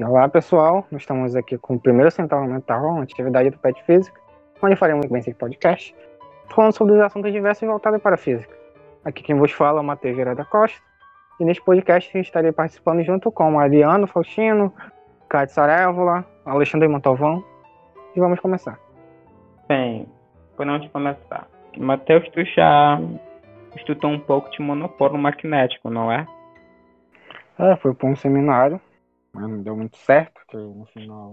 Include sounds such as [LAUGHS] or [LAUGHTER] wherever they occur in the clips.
Sim, olá pessoal, nós estamos aqui com o primeiro Central Mental, uma atividade do PET Física, onde faremos bem esse podcast, falando sobre os assuntos diversos voltados para a física. Aqui quem vos fala é o Matheus Vieira da Costa, e neste podcast estarei participando junto com o Ariano Faustino, Cátia Sarévola, Alexandre Montalvão, e vamos começar. Bem, por onde começar? Matheus, tu já estudou um pouco de monopólio magnético, não é? É, foi para um seminário, mas não deu muito certo, porque no final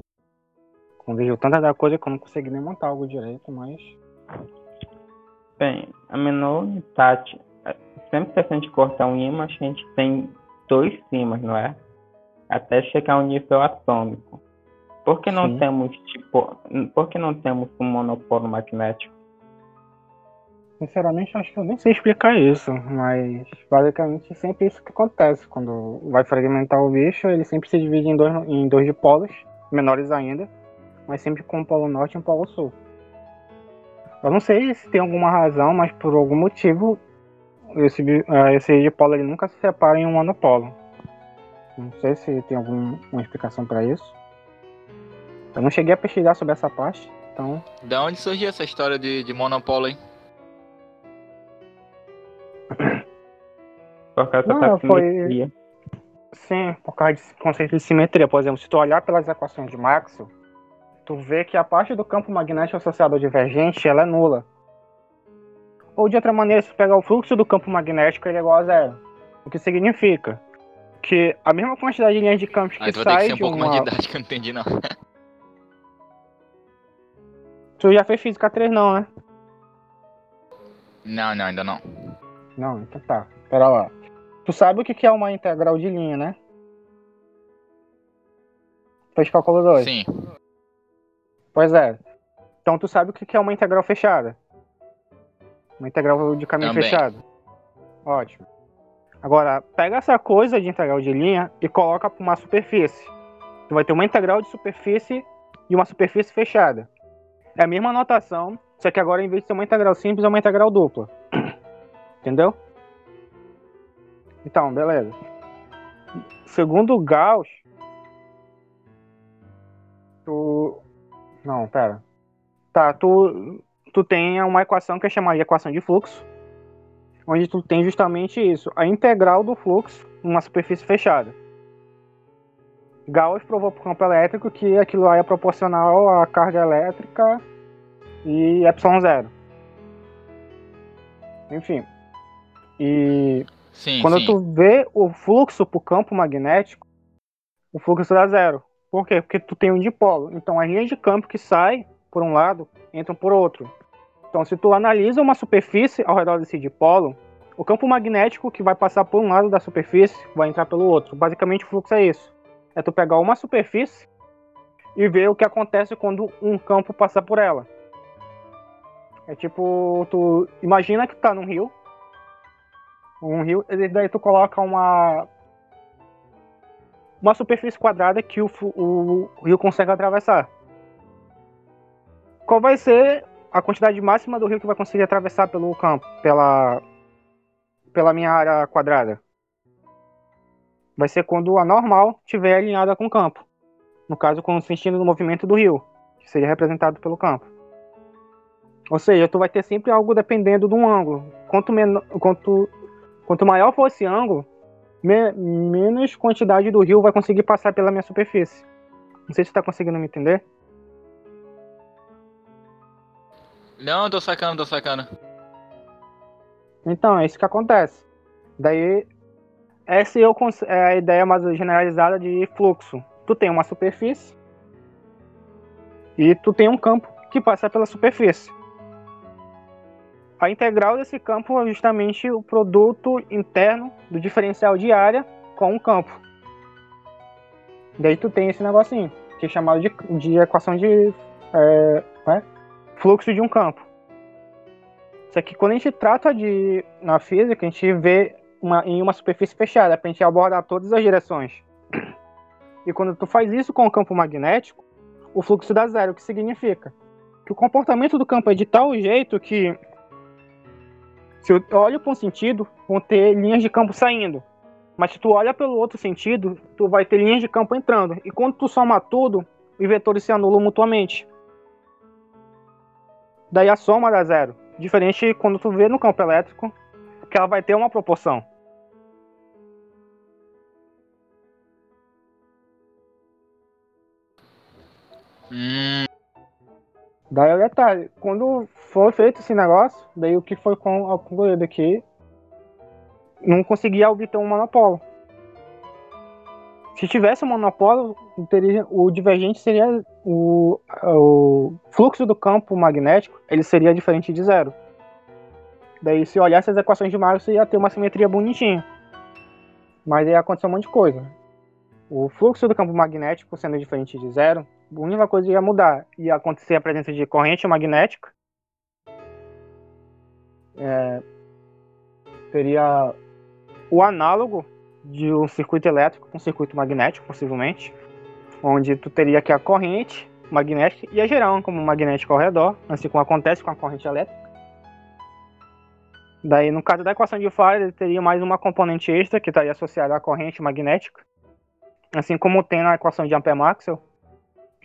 convergiu tanta da coisa que eu não consegui nem montar algo direito, mas. Bem, a menor unidade. Sempre que a gente cortar um ímã, a gente tem dois ímãs, não é? Até chegar ao nível atômico. Por que não Sim. temos tipo. Por que não temos um monopólio magnético? Sinceramente, acho que eu nem sei explicar isso, mas basicamente sempre isso que acontece. Quando vai fragmentar o bicho, ele sempre se divide em dois, em dois dipolos, menores ainda, mas sempre com um polo norte e um polo sul. Eu não sei se tem alguma razão, mas por algum motivo esse, eh, esse dipolo ele nunca se separa em um monopolo. Não sei se tem alguma explicação para isso. Eu não cheguei a pesquisar sobre essa parte, então Da onde surgiu essa história de, de monopólio, hein? Por causa Não, da foi- simetria. Sim, por causa desse conceito de simetria. Por exemplo, se tu olhar pelas equações de Maxwell, tu vê que a parte do campo magnético associado ao divergente ela é nula. Ou de outra maneira, se tu pegar o fluxo do campo magnético, ele é igual a zero. O que significa que a mesma quantidade de linhas de campos que Aí tu vai ter que sai ser um pouco mais uma... didático, eu não entendi não. [LAUGHS] Tu já fez física 3 não, né? Não, não, ainda não. Não, então tá. Pera lá. Tu sabe o que é uma integral de linha, né? Fez cálculo 2. Sim. Pois é. Então tu sabe o que que é uma integral fechada? Uma integral de caminho Também. fechado. Ótimo. Agora, pega essa coisa de integral de linha e coloca para uma superfície. Tu vai ter uma integral de superfície e uma superfície fechada. É a mesma notação, só que agora em vez de ser uma integral simples, é uma integral dupla. [CLEARS THROAT] Entendeu? Então, beleza. Segundo Gauss, tu não, pera. Tá, tu, tu tem uma equação que é chamada de equação de fluxo, onde tu tem justamente isso, a integral do fluxo numa superfície fechada. Gauss provou o campo elétrico que aquilo lá é proporcional à carga elétrica e epsilon zero. Enfim. E Sim, quando sim. tu vê o fluxo pro campo magnético, o fluxo dá zero. Por quê? Porque tu tem um dipolo. Então as linhas de campo que saem por um lado entram por outro. Então se tu analisa uma superfície ao redor desse dipolo, o campo magnético que vai passar por um lado da superfície vai entrar pelo outro. Basicamente o fluxo é isso. É tu pegar uma superfície e ver o que acontece quando um campo passar por ela. É tipo, tu imagina que tá num rio, um rio, e daí tu coloca uma uma superfície quadrada que o, o rio consegue atravessar. Qual vai ser a quantidade máxima do rio que vai conseguir atravessar pelo campo, pela pela minha área quadrada? Vai ser quando a normal estiver alinhada com o campo. No caso, com o sentido do movimento do rio, que seria representado pelo campo. Ou seja, tu vai ter sempre algo dependendo de um ângulo. Quanto, menor, quanto Quanto maior for esse ângulo, me- menos quantidade do rio vai conseguir passar pela minha superfície. Não sei se você tá conseguindo me entender. Não, tô sacando, tô sacando. Então, é isso que acontece. Daí, essa é a ideia mais generalizada de fluxo. Tu tem uma superfície e tu tem um campo que passa pela superfície. A integral desse campo é justamente o produto interno do diferencial de área com o campo. Daí tu tem esse negocinho, que é chamado de, de equação de é, né? fluxo de um campo. Só que quando a gente trata de na física, a gente vê uma, em uma superfície fechada, para a gente abordar todas as direções. E quando tu faz isso com o campo magnético, o fluxo dá zero, o que significa que o comportamento do campo é de tal jeito que se eu olho para um sentido, vão ter linhas de campo saindo. Mas se tu olha pelo outro sentido, tu vai ter linhas de campo entrando. E quando tu soma tudo, os vetores se anulam mutuamente. Daí a soma dá zero. Diferente quando tu vê no campo elétrico, que ela vai ter uma proporção. Hum, Daí o detalhe, quando foi feito esse negócio, daí o que foi con- concluído aqui, não conseguia obter um monopólio. Se tivesse um monopólio, teria, o divergente seria o, o fluxo do campo magnético, ele seria diferente de zero. Daí se olhasse as equações de Maxwell, ia ter uma simetria bonitinha. Mas aí aconteceu um monte de coisa. O fluxo do campo magnético sendo diferente de zero, a única coisa que ia mudar ia acontecer a presença de corrente magnética. É, teria o análogo de um circuito elétrico um circuito magnético, possivelmente, onde tu teria que a corrente magnética ia gerar um campo magnético ao redor, assim como acontece com a corrente elétrica. Daí, no caso da equação de Faraday, teria mais uma componente extra que estaria associada à corrente magnética, assim como tem na equação de Ampère-Maxwell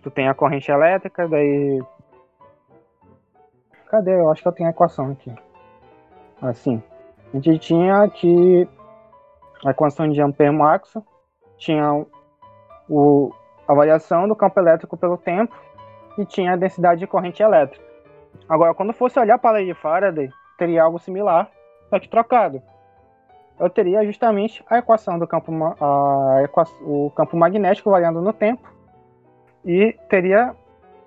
tu tem a corrente elétrica, daí. Cadê? Eu acho que eu tenho a equação aqui. Assim. A gente tinha que a equação de Ampère-Maxwell tinha o, a variação do campo elétrico pelo tempo e tinha a densidade de corrente elétrica. Agora, quando fosse olhar para a lei de Faraday, teria algo similar, só que trocado. Eu teria justamente a equação do campo, a equa- o campo magnético variando no tempo e teria,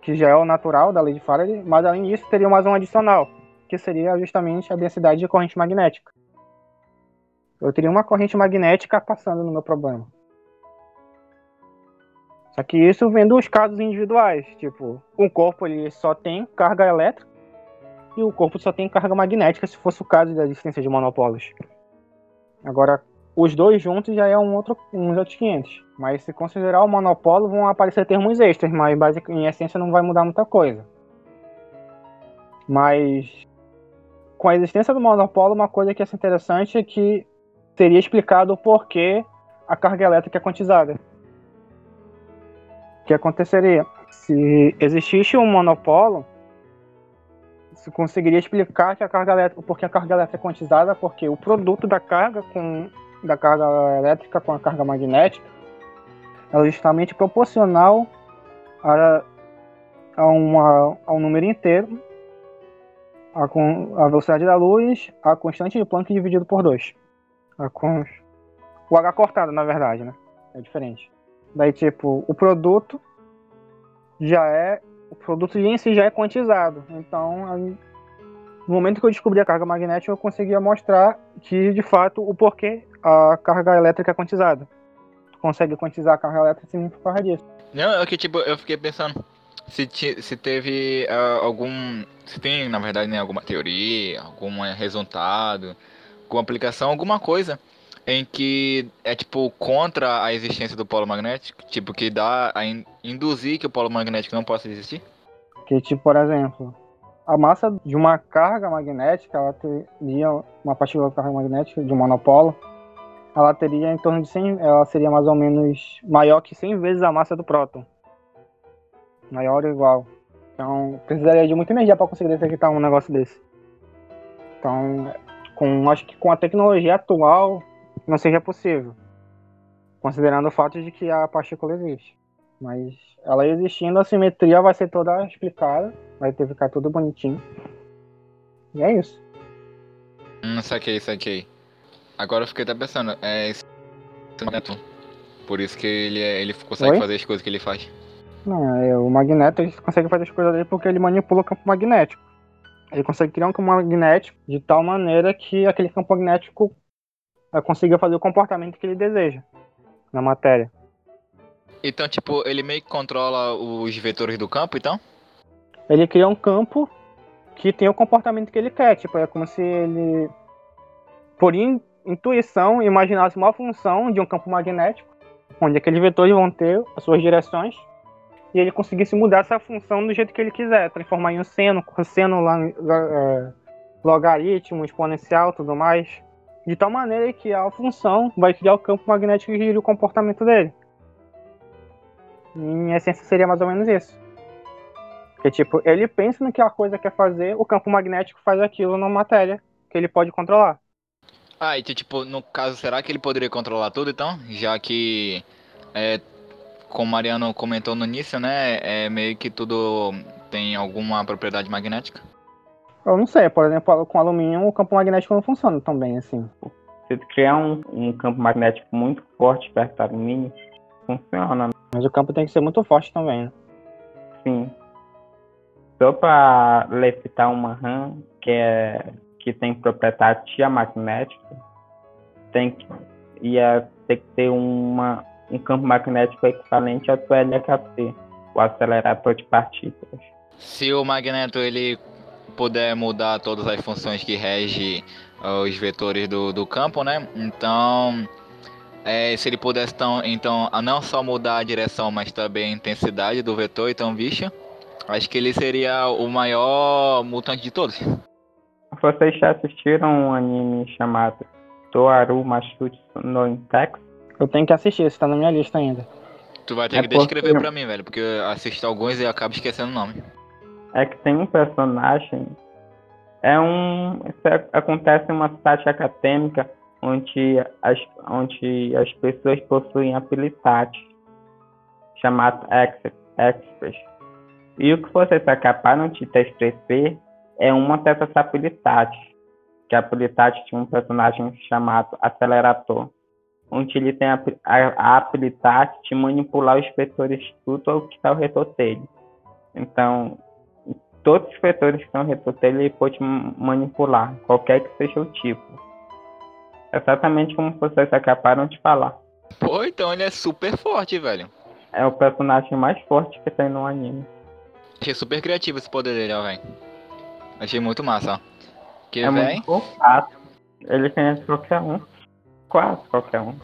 que já é o natural da lei de Faraday, mas além disso teria mais um adicional, que seria justamente a densidade de corrente magnética. Eu teria uma corrente magnética passando no meu problema. Só que isso vendo os casos individuais, tipo, um corpo ele só tem carga elétrica e o corpo só tem carga magnética, se fosse o caso da existência de monopólios. Agora, os dois juntos já é um outro, uns outros 500. Mas se considerar o monopólio, vão aparecer termos extras, mas em essência não vai mudar muita coisa. Mas com a existência do monopólio, uma coisa que é interessante é que seria explicado o porquê a carga elétrica é quantizada. O que aconteceria? Se existisse um monopólio, se conseguiria explicar que a carga elétrica, porque a carga elétrica é quantizada, porque o produto da carga com da carga elétrica com a carga magnética é justamente proporcional a, a, uma, a um número inteiro, a, a velocidade da luz, a constante de Planck dividido por 2. A con- o H cortado, na verdade, né? É diferente. Daí, tipo, o produto já é. O produto em si já é quantizado. Então, no momento que eu descobri a carga magnética, eu conseguia mostrar que, de fato, o porquê a carga elétrica é quantizada. Tu consegue quantizar a carga elétrica sim por causa disso. Não, é que tipo, eu fiquei pensando se, ti- se teve ah, algum. Se tem, na verdade, né, alguma teoria, algum eh, resultado, com aplicação, alguma coisa em que é tipo contra a existência do polo magnético, tipo que dá a in- induzir que o polo magnético não possa existir? Que, tipo, por exemplo, a massa de uma carga magnética, ela teria uma partícula de carga magnética de um monopolo, ela teria em torno de 100, ela seria mais ou menos maior que 100 vezes a massa do próton. Maior ou igual. Então, precisaria de muita energia para conseguir detectar um negócio desse. Então, com, acho que com a tecnologia atual, não seja possível. Considerando o fato de que a partícula existe. Mas ela existindo, a simetria vai ser toda explicada, vai ter que ficar tudo bonitinho. E é isso. Hum, saquei, saquei. Agora eu fiquei até pensando, é esse magneto. Por isso que ele, é- ele consegue Oi? fazer as coisas que ele faz. Não, é, o magneto ele consegue fazer as coisas dele porque ele manipula o campo magnético. Ele consegue criar um campo magnético de tal maneira que aquele campo magnético eh, consiga fazer o comportamento que ele deseja na matéria. Então, tipo, ele meio que controla os vetores do campo, então? Ele cria um campo que tem o comportamento que ele quer. Tipo, é como se ele, por in- intuição, imaginasse uma função de um campo magnético, onde aqueles vetores vão ter as suas direções, e ele conseguisse mudar essa função do jeito que ele quiser, transformar em um seno, cosseno, é, logaritmo, exponencial, tudo mais. de tal maneira que a função vai criar o campo magnético que gira o comportamento dele. Em essência seria mais ou menos isso. Que tipo, ele pensa no que a coisa quer fazer, o campo magnético faz aquilo na matéria que ele pode controlar. Ah, e tipo, no caso, será que ele poderia controlar tudo então? Já que, é, como o Mariano comentou no início, né, é meio que tudo tem alguma propriedade magnética? Eu não sei, por exemplo, com alumínio o campo magnético não funciona tão bem assim. Se tu criar um, um campo magnético muito forte perto do alumínio, funciona. Mas o campo tem que ser muito forte também, né? Sim. Só para citar uma RAM que, é, que tem propriedade magnética, tem que, ia ter que ter uma, um campo magnético equivalente ao do LHC, o acelerador de partículas. Se o magneto ele puder mudar todas as funções que rege uh, os vetores do, do campo, né? Então, é, se ele pudesse então, então não só mudar a direção, mas também a intensidade do vetor, então, bicho, acho que ele seria o maior mutante de todos. Vocês já assistiram um anime chamado Toaru Mashutsu no Intex? Eu tenho que assistir, esse tá na minha lista ainda. Tu vai ter é que descrever porque... pra mim, velho, porque eu assisto alguns e acabo esquecendo o nome é que tem um personagem. É um. Isso acontece em uma cidade acadêmica onde as, onde as pessoas possuem habilidades chamadas experts. E o que vocês acabaram de descrever é uma dessas habilidades, que é a habilidade de um personagem chamado Acelerador, onde ele tem a, a, a habilidade de manipular os vetores de tudo o que está ao redor dele. Então, todos os vetores que estão retorno ele pode manipular, qualquer que seja o tipo. Exatamente como vocês acabaram de falar. Pô, então ele é super forte, velho. É o personagem mais forte que tem no anime. Achei super criativo esse poder dele, ó, velho. Achei muito massa, ó. Que, é véio... muito fácil. Ele conhece qualquer um. Quase qualquer um.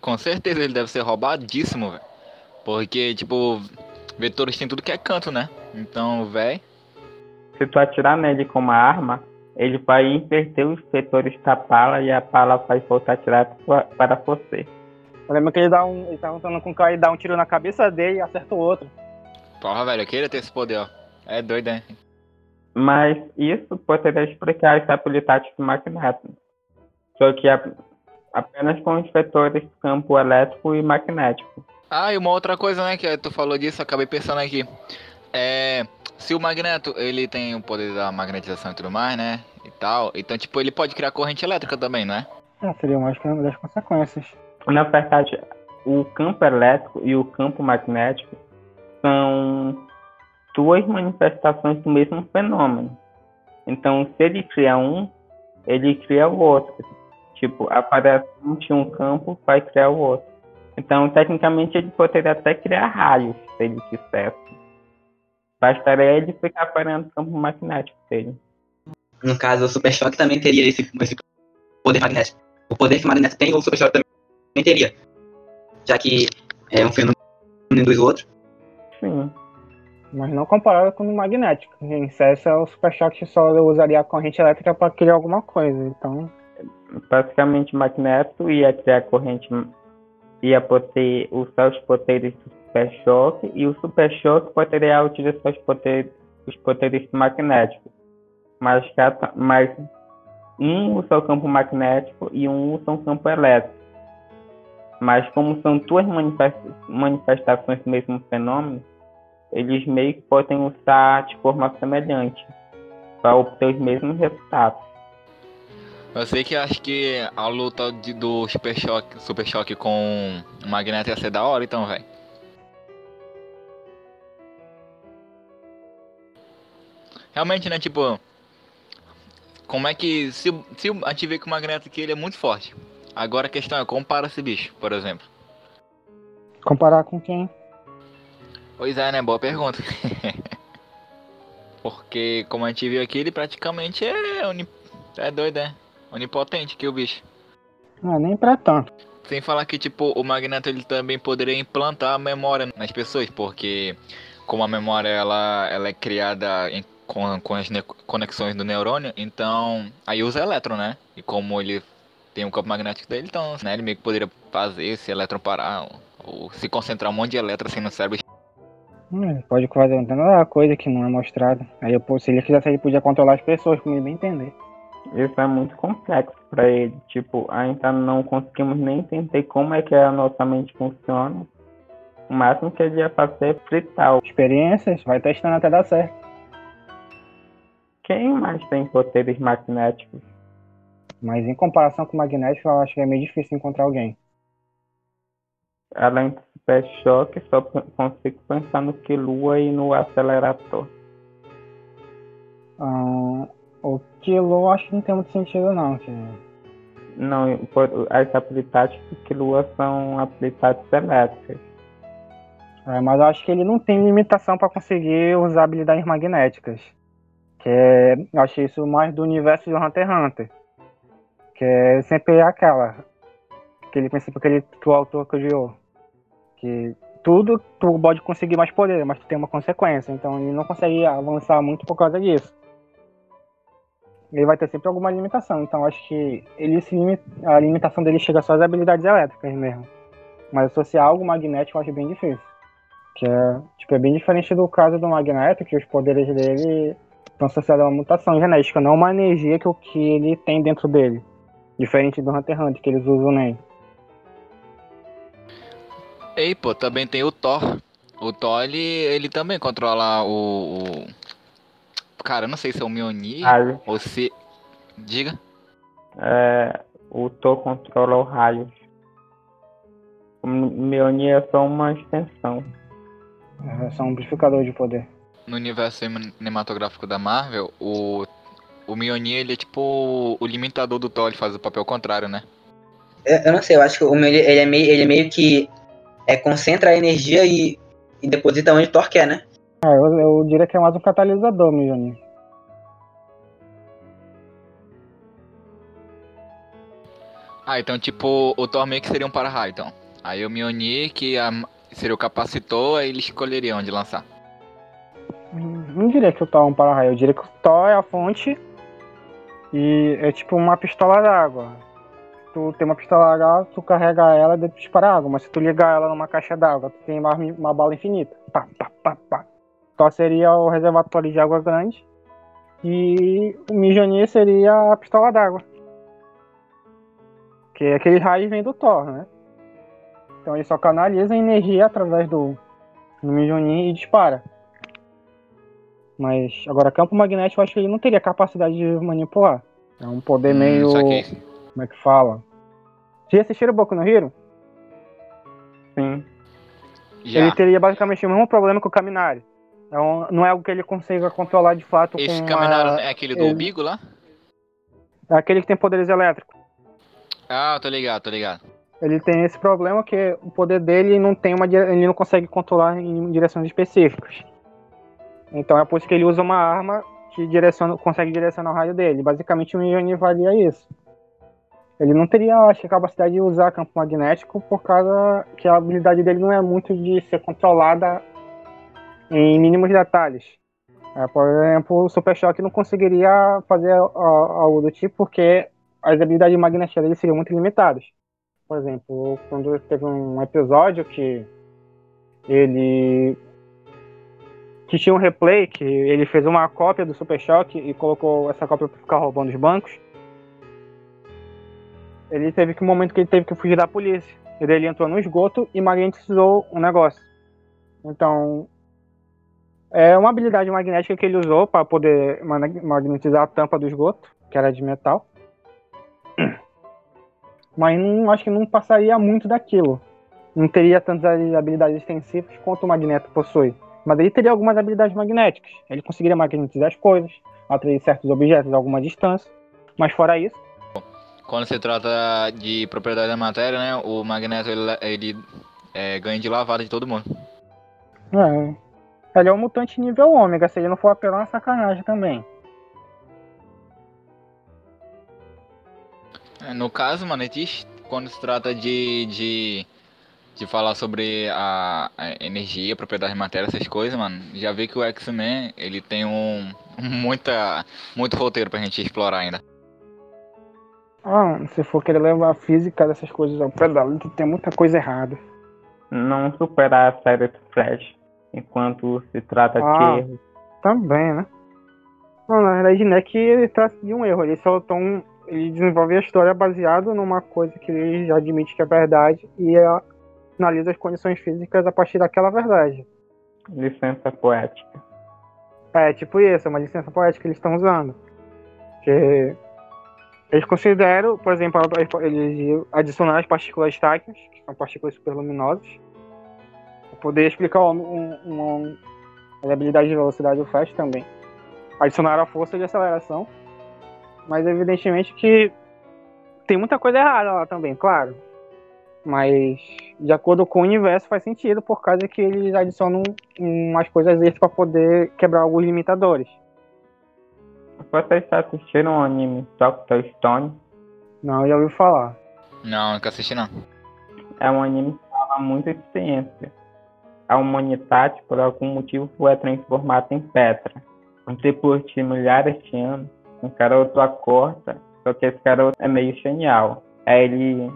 Com certeza ele deve ser roubadíssimo, velho. Porque, tipo, vetores tem tudo que é canto, né? Então, velho se tu atirar nele com uma arma, ele vai inverter os setores da pala e a pala vai voltar a atirar para você. Eu lembro que ele dá um. Ele tá lutando com o cara e dá um tiro na cabeça dele e acerta o outro. Porra, velho, eu queria ter esse poder, ó. É doido, né? Mas isso poderia explicar essa habilidade do magneto. Só que apenas com os vetores campo elétrico e magnético. Ah, e uma outra coisa, né, que tu falou disso, acabei pensando aqui. É se o magneto, ele tem o poder da magnetização e tudo mais, né? E tal. Então, tipo, ele pode criar corrente elétrica também, não é? É, seria uma das consequências. Na verdade, o campo elétrico e o campo magnético são duas manifestações do mesmo fenômeno. Então, se ele cria um, ele cria o outro. Tipo, aparece um de um campo, vai criar o outro. Então, tecnicamente, ele poderia até criar raios, se ele quisesse. Bastaria ele ficar parando o campo magnético dele. No caso, o Super Choque também teria esse, esse poder magnético. O poder que o magneto tem, o Super Choque também teria. Já que é um fenômeno dos outros. Sim. Mas não comparado com o magnético. Em Cessa, o Super Choque só usaria a corrente elétrica para criar alguma coisa. Então. Basicamente, magneto ia criar corrente. ia poder usar os poderes do Super Choque e o Super Choque poderia utilizar os poderes, os poderes magnéticos. Mas, mas um usa o campo magnético e um usa o campo elétrico. Mas como são duas manifestações do mesmo fenômeno, eles meio que podem usar de forma semelhante para obter os mesmos resultados. Eu sei que acho que a luta de, do Super Choque, Super Choque com o Magneto ia ser da hora, então, velho. Realmente, né, tipo. Como é que. Se, se a gente vê que o Magneto aqui ele é muito forte. Agora a questão é, compara esse bicho, por exemplo. Comparar com quem? Pois é, né? Boa pergunta. [LAUGHS] Porque, como a gente viu aqui, ele praticamente é, uni... é doido, é? Onipotente que o bicho. Não, nem pra tanto. Sem falar que, tipo, o Magneto ele também poderia implantar a memória nas pessoas, porque como a memória ela, ela é criada em com, com as conexões do neurônio, então aí usa elétron, né? E como ele tem um campo magnético dele, então, né, ele meio que poderia fazer esse elétron parar, ou, ou se concentrar um monte de elétrons assim no cérebro. Hum, pode fazer uma coisa que não é mostrada. Aí, eu, se ele quisesse, ele podia controlar as pessoas, como ele bem entender. Isso é muito complexo para ele. Tipo, ainda não conseguimos nem entender como é que a nossa mente funciona. O máximo que ele ia fazer é fritar. Experiências, vai testando até dar certo. Quem mais tem poderes magnéticos? Mas em comparação com o magnético, eu acho que é meio difícil encontrar alguém. Além do super choque, só consigo pensar no Kilua e no acelerador. Ah, o Kilo acho que não tem muito sentido não. Que... Não, as habilidades do Kilua são habilidades elétricas. É, mas eu acho que ele não tem limitação para conseguir usar habilidades magnéticas. Que é, eu achei isso mais do universo de Hunter x Hunter. Que é sempre aquela. Aquele princípio que, ele, que o autor criou. Que tudo tu pode conseguir mais poder, mas tu tem uma consequência. Então ele não consegue avançar muito por causa disso. Ele vai ter sempre alguma limitação. Então acho que ele se limita, a limitação dele chega só às habilidades elétricas mesmo. Mas associar algo magnético eu acho bem difícil. Que é, tipo, é bem diferente do caso do Magneto, que os poderes dele estão associados a uma mutação genética, não uma energia que o que ele tem dentro dele. Diferente do Hunter Hunter, que eles usam nem. Ei, pô, também tem o Thor. O Thor, ele, ele também controla o, o... Cara, eu não sei se é o Mjolnir Raio. ou se... Diga. É, o Thor controla o raio. O Mjolnir é só uma extensão. É só um amplificador de poder. No universo cinematográfico da Marvel, o, o Mjolnir, ele é tipo o limitador do Thor, ele faz o papel contrário, né? Eu, eu não sei, eu acho que o meu, ele é meio, ele é meio que é, concentra a energia e, e deposita onde o Thor quer, né? É, eu, eu diria que é mais um catalisador, Mjolnir. Ah, então tipo, o Thor meio que seria um para-raio, então. Aí o Mjolnir, que a, seria o capacitor, aí ele escolheria onde lançar. Não diria que o Thor é um para-raio, eu diria que o Thor é a fonte e é tipo uma pistola d'água. Tu tem uma pistola d'água, tu carrega ela e dispara água, mas se tu ligar ela numa caixa d'água, tu tem uma, uma bala infinita. Pá, pá, pá, pá. Thor seria o reservatório de água grande e o Mjolnir seria a pistola d'água. Que aquele raio vem do Thor, né? Então ele só canaliza a energia através do, do Mjolnir e dispara. Mas agora campo magnético eu acho que ele não teria capacidade de manipular. É um poder Hum, meio. Como é que fala? Já assistiram Boku no Hero? Sim. Já. Ele teria basicamente o mesmo problema que o Kaminari. É um- não é algo que ele consiga controlar de fato Esse com Caminaro a- é aquele do ele- Bigo lá? é aquele que tem poderes elétricos. Ah, tô ligado, tô ligado. Ele tem esse problema que o poder dele não tem uma ele não consegue controlar em direções específicas. Então é por isso que ele usa uma arma que direciona, consegue direcionar o raio dele. Basicamente o Mjolnir valia isso. Ele não teria, acho, a capacidade de usar campo magnético por causa que a habilidade dele não é muito de ser controlada em mínimos detalhes. É, por exemplo, o Super Choque não conseguiria fazer algo do tipo porque as habilidades magnéticas dele seriam muito limitadas. Por exemplo, quando teve um episódio que ele que tinha um replay que ele fez uma cópia do Super Choque e colocou essa cópia para ficar roubando os bancos. Ele teve que um momento que ele teve que fugir da polícia. Ele entrou no esgoto e magnetizou um negócio. Então, é uma habilidade magnética que ele usou para poder mag- magnetizar a tampa do esgoto, que era de metal. [CLEARS THROAT] Mas não, acho que não passaria muito daquilo. Não teria tantas habilidades extensivas quanto o Magneto possui. Mas ele teria algumas habilidades magnéticas. Ele conseguiria magnetizar as coisas, atrair certos objetos a alguma distância. Mas fora isso, Quando se trata de propriedade da matéria, né? O Magneto ele, ele é, ganha de lavada de todo mundo. é, ele é um mutante nível ômega. Se ele não for apelar, é uma sacanagem também. É, No caso, mano, quando se trata de, de, de falar sobre a, a energia, propriedade de matéria, essas coisas, mano, já vi que o X-Men, ele tem um [LAUGHS] muita, muito roteiro pra gente explorar ainda. Ah, se for querer levar a física dessas coisas ao pé da letra, tem muita coisa errada. Não superar a série do Flash, enquanto se trata Ah. de erros. Também, né? Não, na verdade, não é que ele trata de um erro, ele só tão, ele desenvolve a história baseado numa coisa que ele já admite que é verdade e analisa as condições físicas a partir daquela verdade. Licença poética. É, tipo isso, é uma licença poética que eles estão usando. Que eles consideram, por exemplo, eles adicionaram as partículas táquias, que são partículas superluminosas, para poder explicar um, uma, a habilidade de velocidade do Flash também. Adicionaram a força de aceleração, mas evidentemente que tem muita coisa errada lá também, claro. Mas de acordo com o universo faz sentido por causa que eles adicionam umas coisas extras para poder quebrar alguns limitadores. Vocês já assistiram o anime Doctor Stone? Não, já ouviu falar. Não, nunca assisti não. É um anime que fala muito de ciência. A humanidade, por algum motivo, foi transformada em pedra. Depois de milhares de anos, um garoto acorda, só que esse garoto é meio genial. Aí ele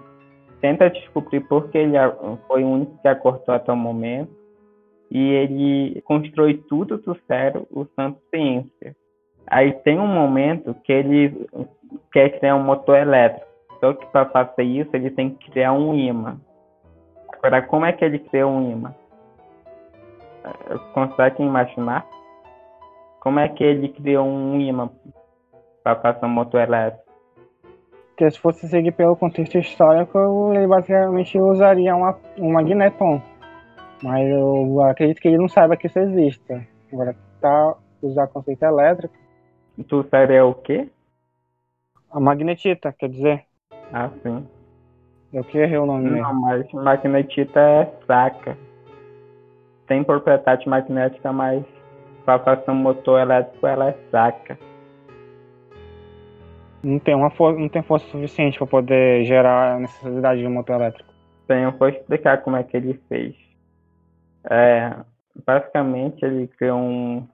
tenta descobrir por que ele foi o único que acordou até o momento. E ele constrói tudo do zero usando ciência. Aí tem um momento que ele quer criar um motor elétrico. Só que para fazer isso ele tem que criar um imã. Agora, como é que ele cria um imã? Eh, Conseguem imaginar? Como é que ele criou um imã para fazer um motor elétrico? Porque se fosse seguir pelo contexto histórico, ele basicamente usaria uma, um magneton. Mas eu acredito que ele não saiba que isso existe. Agora, tá usar conceito elétrico. Tu seria o quê? A magnetita, quer dizer, Ah, sim. eu que errei o nome mesmo. Não, mas magnetita é fraca. Tem propriedade magnética, mas para fazer um motor elétrico ela é fraca. Não tem, uma for não tem força suficiente para poder gerar a necessidade de um motor elétrico. Bem, eu vou explicar como é que ele fez. É, basicamente, ele criou um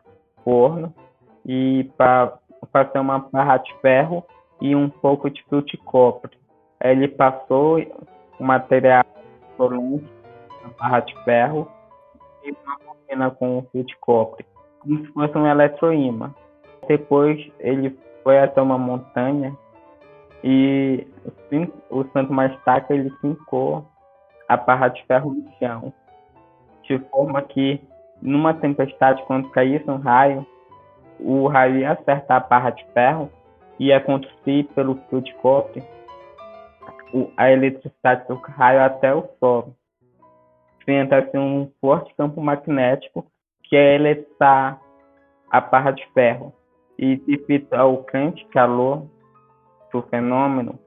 forno e para fazer uma barra de ferro e um pouco de fio de cobre. Ele passou o material solente na barra de ferro e uma bobina com o fio de cobre, como se fosse um eletroímã. Depois ele foi até uma montanha e usando uma estaca ele fincou a barra de ferro no chão, de forma que numa tempestade quando caísse um raio, o raio ia acertar a barra de ferro e ia conduzir pelo fio de cobre a eletricidade do raio até o solo, criando assim um forte campo magnético que ia eletrizar a barra de ferro. E devido ao grande calor do fenômeno,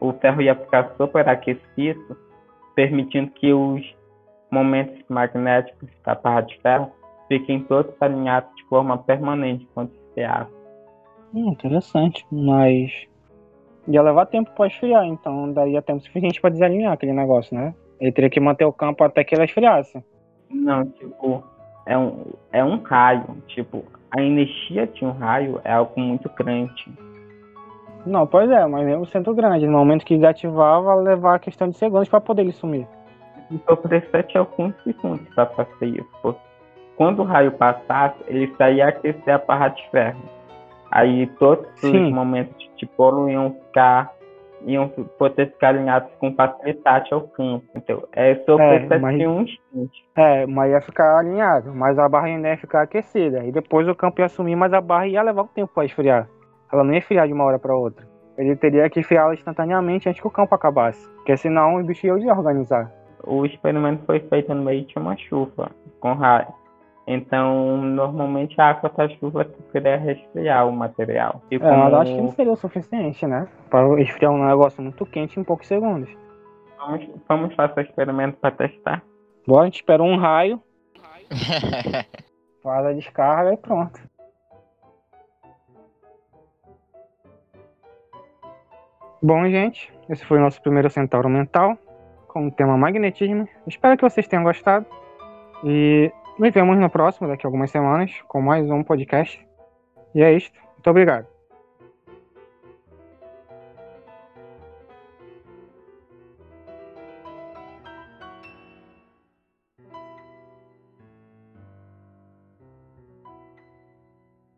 o ferro ia ficar superaquecido, permitindo que os momentos magnéticos da barra de ferro fiquem todos alinhados de forma permanente quando esfriar. Hum, interessante, mas ia levar tempo para esfriar, então daria tempo suficiente para desalinhar aquele negócio, né? Ele teria que manter o campo até que ele esfriasse. Não, tipo, é um, é um raio. Tipo, a energia de um raio é algo muito grande. Não, pois é, mas mesmo sendo grande, no momento que desativar, vai levar a questão de segundos para poder ele sumir. Então precisa de alguns segundos para fazer isso. Quando o raio passasse, ele saía aquecer a barra de ferro. Aí todos Sim. os momentos de tipo iam ficar iam poder ficar alinhados com facilidade ao campo. Então, é só É, precisa mas- de um instante. É, mas ia ficar alinhado, mas a barra ainda ia ficar aquecida. E depois o campo ia sumir, mas a barra ia levar um tempo para esfriar. Ela não ia esfriar de uma hora para outra. Ele teria que esfriá-la instantaneamente antes que o campo acabasse. Porque senão os bichos iam desorganizar. O experimento foi feito no meio de uma chuva, com raio. Então, normalmente a água da chuva deveria resfriar o material. E É, mas eu como acho que não seria o suficiente, né? Para esfriar um negócio muito quente em poucos segundos. vamos, vamos fazer o experimento para testar. Agora a gente espera um raio, [LAUGHS] faz a descarga e pronto. Bom, gente, esse foi o nosso primeiro Centauro Mental, com o tema magnetismo. Espero que vocês tenham gostado. E nos vemos no próximo, daqui a algumas semanas, com mais um podcast. E é isto. Muito obrigado.